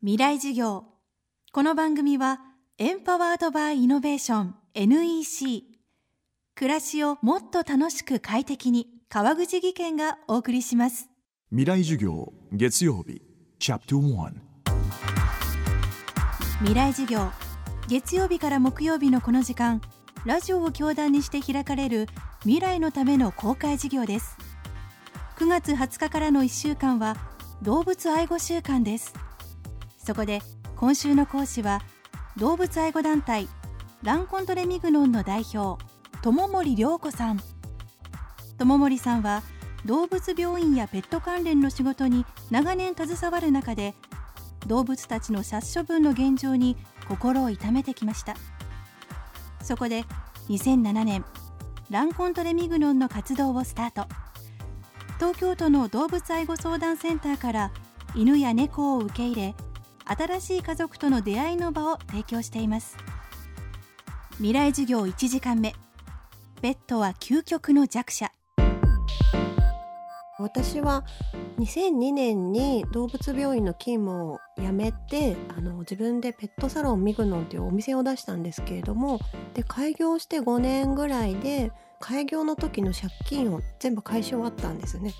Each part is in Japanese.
未来授業。この番組はエンパワードバイイノベーション NEC 暮らしをもっと楽しく快適に川口義賢がお送りします。未来授業月曜日チャプター未来授業。月曜日から木曜日のこの時間ラジオを教壇にして開かれる未来のための公開授業です。9月20日からの1週間は動物愛護週間ですそこで今週の講師は動物愛護団体ランコントレミグノンの代表友森良子さん。友森さんは動物病院やペット関連の仕事に長年携わる中で動物たちの殺処分の現状に心を痛めてきました。そこで2007年ランコントレミグノンの活動をスタート。東京都の動物愛護相談センターから犬や猫を受け入れ新しい家族との出会いの場を提供しています。未来授業1時間目。ペットは究極の弱者。私は2002年に動物病院の勤務を辞めてあの自分でペットサロンミグノンというお店を出したんですけれどもで開業して5年ぐらいで開業の時の借金を全部返し終わったんですね。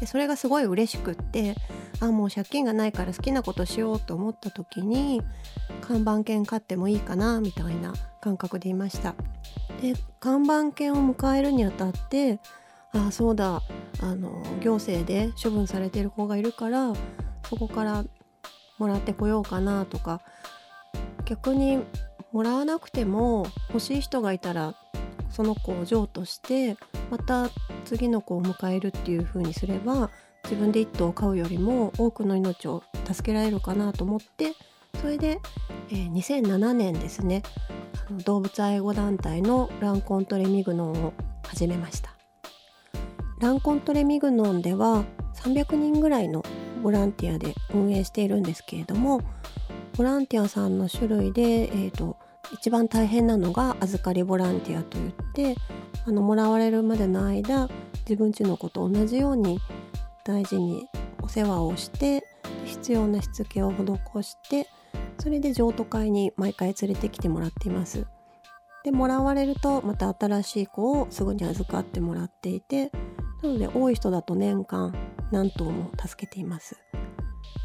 でそれがすごい嬉しくってあもう借金がないから好きなことしようと思った時に看板犬飼ってもいいかなみたいな感覚でいました。で看板犬を迎えるにあたってあそうだあの行政で処分されてる子がいるからそこからもらってこようかなとか逆にもらわなくても欲しい人がいたらその子を譲渡してまた次の子を迎えるっていう風にすれば自分で1頭を飼うよりも多くの命を助けられるかなと思ってそれで、えー、2007年ですねあの動物愛護団体のランコントレミグノンを始めました。ランコントレミグノンでは300人ぐらいのボランティアで運営しているんですけれどもボランティアさんの種類で、えーと一番大変なのが預かりボランティアといってあのもらわれるまでの間自分ちの子と同じように大事にお世話をして必要なしつけを施してそれで譲渡会に毎回連れてきてもらっています。でもらわれるとまた新しい子をすぐに預かってもらっていてなので多い人だと年間何頭も助けています。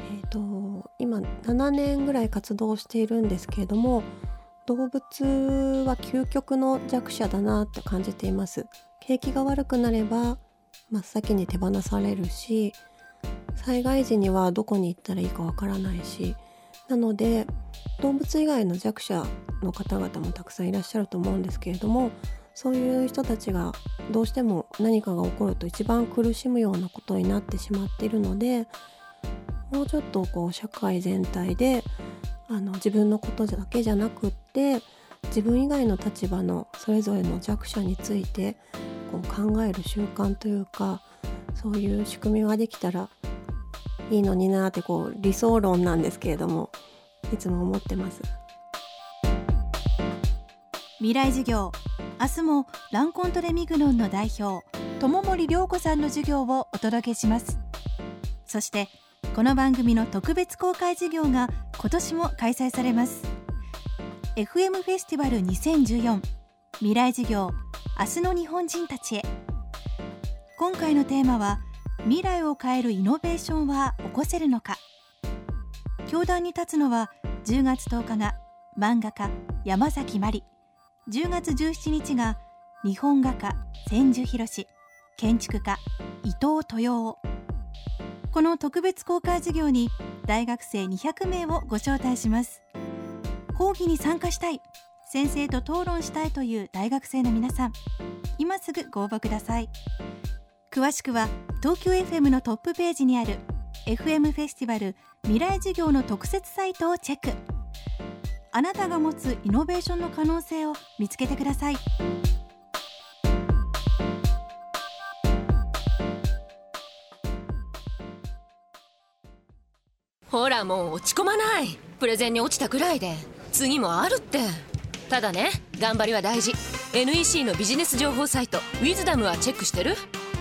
えーと今7年ぐらい活動しているんですけれども動物は究極の弱者だなと感じています。景気が悪くなれば真っ先に手放されるし災害時にはどこに行ったらいいかわからないしなので動物以外の弱者の方々もたくさんいらっしゃると思うんですけれどもそういう人たちがどうしても何かが起こると一番苦しむようなことになってしまっているのでもうちょっとこう社会全体であの自分のことだけじゃなくって自分以外の立場のそれぞれの弱者についてこう考える習慣というかそういう仕組みができたらいいのになってこう理想論なんですけれどもいつも思ってます。未来授業。明日もランコントレミグノンの代表友森良子さんの授業をお届けします。そしてこの番組の特別公開授業が今年も開催されます。FM フェスティバル2014未来授業明日の日本人たちへ。今回のテーマは未来を変えるイノベーションは起こせるのか。教壇に立つのは10月10日が漫画家山崎まり10月17日が日本画家千住博建築家伊藤豊夫。この特別公開授業に大学生200名をご招待します。講義に参加したい。先生と討論したいという大学生の皆さん。今すぐご応募ください。詳しくは東京 FM のトップページにある FM フェスティバル未来授業の特設サイトをチェック。あなたが持つイノベーションの可能性を見つけてください。ほらもう落ち込まない。プレゼンに落ちたくらいで。次もあるって。ただね頑張りは大事。NEC のビジネス情報サイト「ウィズダムはチェックしてる？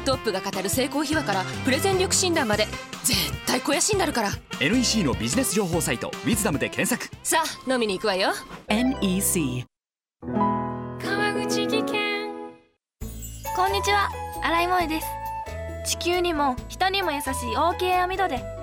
トップが語る成功秘話からプレゼン力診断まで。絶対対肥やしになるから。NEC のビジネス情報サイト「ウィズダムで検索。さあ飲みに行くわよ。NEC 川口技研。こんにちは。新井萌です。地球にも人にも優しい OK 網戸で